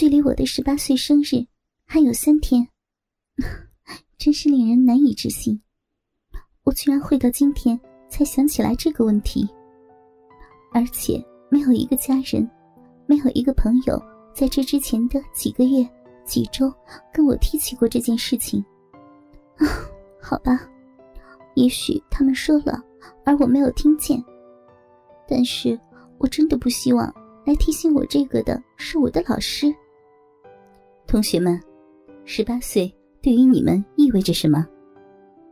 距离我的十八岁生日还有三天，真是令人难以置信。我居然会到今天才想起来这个问题，而且没有一个家人，没有一个朋友在这之前的几个月、几周跟我提起过这件事情。啊，好吧，也许他们说了，而我没有听见。但是我真的不希望来提醒我这个的是我的老师。同学们，十八岁对于你们意味着什么？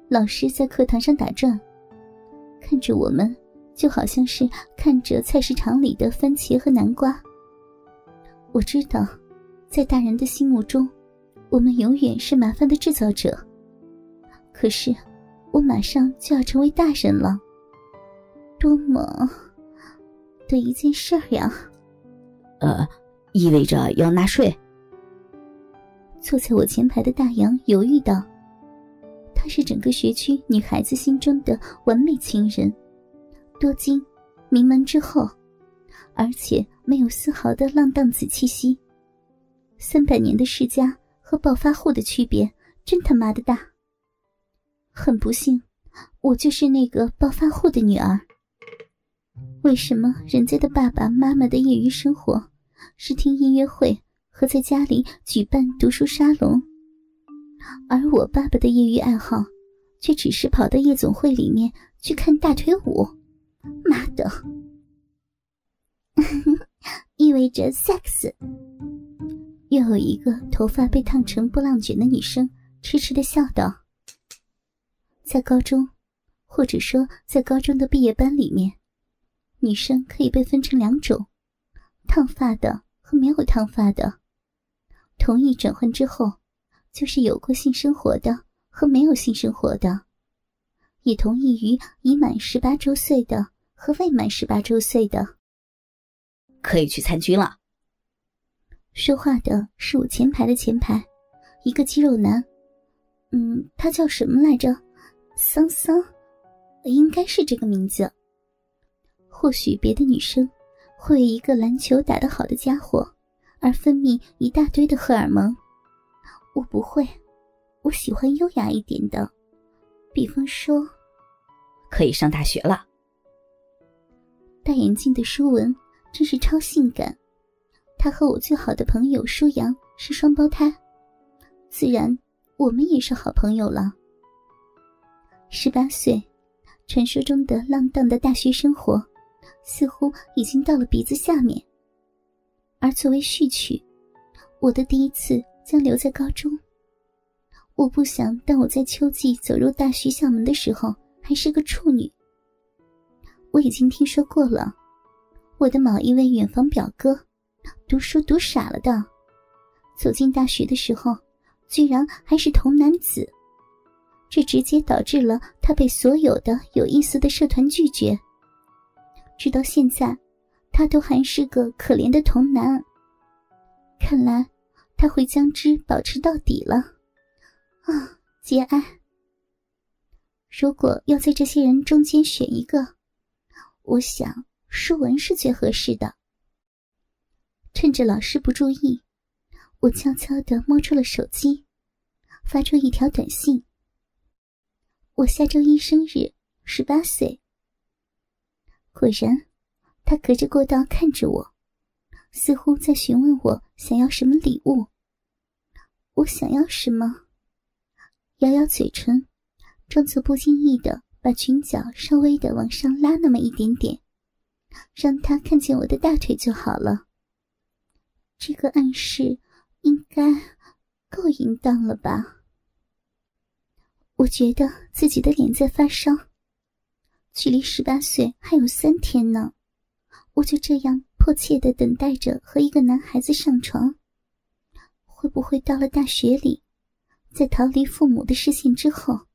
老师在课堂上打转，看着我们，就好像是看着菜市场里的番茄和南瓜。我知道，在大人的心目中，我们永远是麻烦的制造者。可是，我马上就要成为大人了，多么的一件事儿呀！呃，意味着要纳税。坐在我前排的大洋犹豫道。他是整个学区女孩子心中的完美情人，多金，名门之后，而且没有丝毫的浪荡子气息。三百年的世家和暴发户的区别真他妈的大。很不幸，我就是那个暴发户的女儿。为什么人家的爸爸妈妈的业余生活是听音乐会和在家里举办读书沙龙？而我爸爸的业余爱好，却只是跑到夜总会里面去看大腿舞。妈的，意味着 sex。又有一个头发被烫成波浪卷的女生痴痴的笑道：“在高中，或者说在高中的毕业班里面，女生可以被分成两种：烫发的和没有烫发的。同意转换之后。”就是有过性生活的和没有性生活的，也同意于已满十八周岁的和未满十八周岁的，可以去参军了。说话的是我前排的前排，一个肌肉男，嗯，他叫什么来着？桑桑，应该是这个名字。或许别的女生会为一个篮球打得好的家伙而分泌一大堆的荷尔蒙。我不会，我喜欢优雅一点的，比方说，可以上大学了。戴眼镜的舒文真是超性感，他和我最好的朋友舒阳是双胞胎，自然我们也是好朋友了。十八岁，传说中的浪荡的大学生活，似乎已经到了鼻子下面，而作为序曲，我的第一次。将留在高中。我不想当我在秋季走入大学校门的时候还是个处女。我已经听说过了，我的某一位远房表哥，读书读傻了的，走进大学的时候，居然还是童男子，这直接导致了他被所有的有意思的社团拒绝。直到现在，他都还是个可怜的童男。看来。他会将之保持到底了，啊，节哀。如果要在这些人中间选一个，我想舒文是最合适的。趁着老师不注意，我悄悄的摸出了手机，发出一条短信：“我下周一生日，十八岁。”果然，他隔着过道看着我。似乎在询问我想要什么礼物。我想要什么？咬咬嘴唇，装作不经意的把裙角稍微的往上拉那么一点点，让他看见我的大腿就好了。这个暗示应该够淫荡了吧？我觉得自己的脸在发烧，距离十八岁还有三天呢，我就这样。迫切的等待着和一个男孩子上床，会不会到了大学里，在逃离父母的视线之后，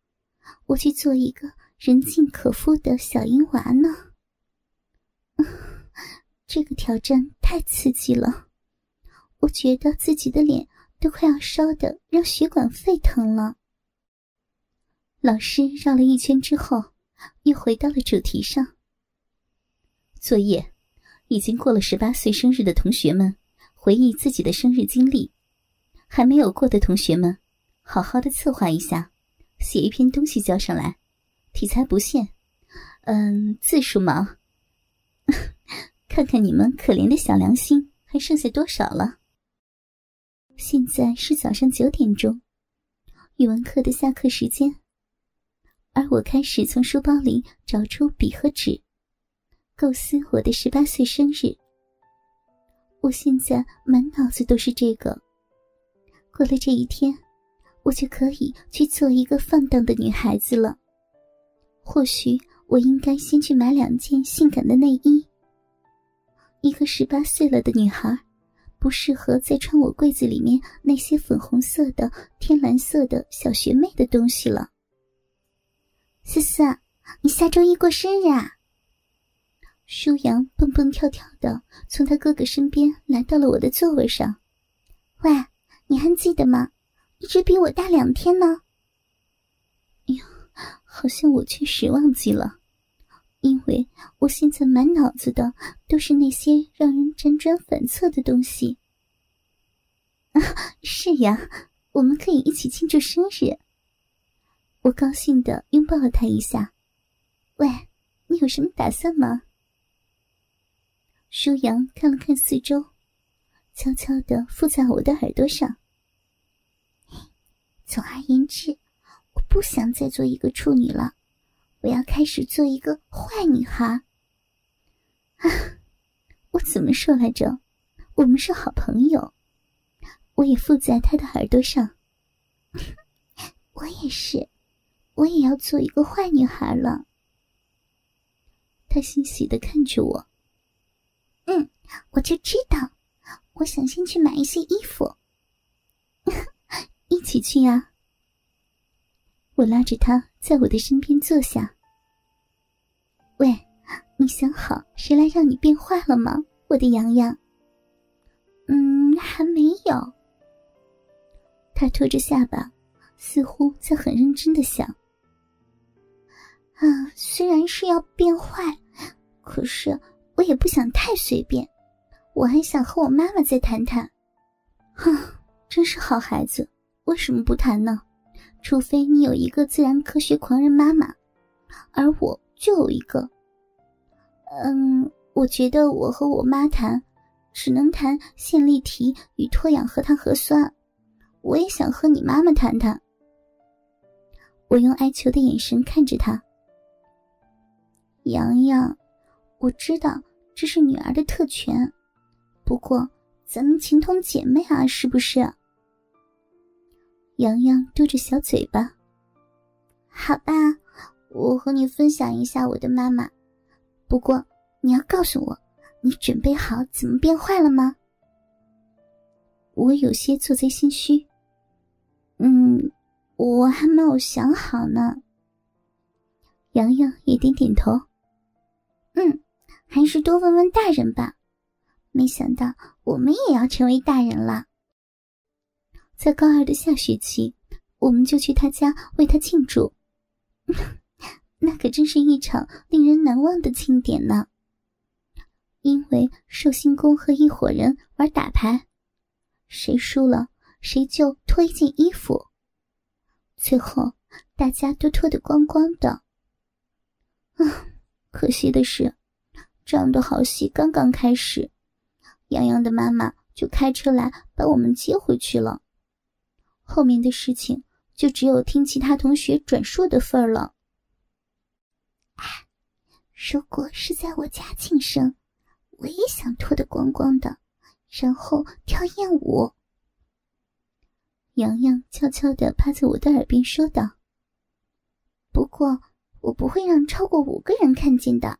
我去做一个人尽可夫的小淫娃呢？这个挑战太刺激了，我觉得自己的脸都快要烧的让血管沸腾了。老师绕了一圈之后，又回到了主题上，作业。已经过了十八岁生日的同学们，回忆自己的生日经历。还没有过的同学们，好好的策划一下，写一篇东西交上来，题材不限，嗯，字数嘛，看看你们可怜的小良心还剩下多少了。现在是早上九点钟，语文课的下课时间，而我开始从书包里找出笔和纸，构思我的十八岁生日。我现在满脑子都是这个。过了这一天，我就可以去做一个放荡的女孩子了。或许我应该先去买两件性感的内衣。一个十八岁了的女孩，不适合再穿我柜子里面那些粉红色的、天蓝色的小学妹的东西了。思思，你下周一过生日啊？舒阳蹦蹦跳跳的从他哥哥身边来到了我的座位上。喂。你还记得吗？一直比我大两天呢。哎呀，好像我确实忘记了，因为我现在满脑子的都是那些让人辗转反侧的东西。啊，是呀，我们可以一起庆祝生日。我高兴的拥抱了他一下。喂，你有什么打算吗？舒阳看了看四周。悄悄的附在我的耳朵上。总而言之，我不想再做一个处女了，我要开始做一个坏女孩。啊，我怎么说来着？我们是好朋友。我也附在他的耳朵上。我也是，我也要做一个坏女孩了。他欣喜的看着我。嗯，我就知道。我想先去买一些衣服，一起去呀！我拉着他在我的身边坐下。喂，你想好谁来让你变坏了吗，我的洋洋？嗯，还没有。他托着下巴，似乎在很认真的想。啊，虽然是要变坏，可是我也不想太随便。我还想和我妈妈再谈谈，哼，真是好孩子，为什么不谈呢？除非你有一个自然科学狂人妈妈，而我就有一个。嗯，我觉得我和我妈谈，只能谈线粒体与脱氧核糖核酸。我也想和你妈妈谈谈。我用哀求的眼神看着他，洋洋，我知道这是女儿的特权。不过，咱们情同姐妹啊，是不是？洋洋嘟着小嘴巴。好吧，我和你分享一下我的妈妈。不过，你要告诉我，你准备好怎么变坏了吗？我有些做贼心虚。嗯，我还没有想好呢。洋洋也点点头。嗯，还是多问问大人吧。没想到我们也要成为大人了。在高二的下学期，我们就去他家为他庆祝，那可真是一场令人难忘的庆典呢。因为寿星公和一伙人玩打牌，谁输了谁就脱一件衣服，最后大家都脱得光光的。啊，可惜的是，这样的好戏刚刚开始。洋洋的妈妈就开车来把我们接回去了，后面的事情就只有听其他同学转述的份儿了。如果是在我家庆生，我也想脱得光光的，然后跳艳舞。洋洋悄悄地趴在我的耳边说道：“不过我不会让超过五个人看见的。”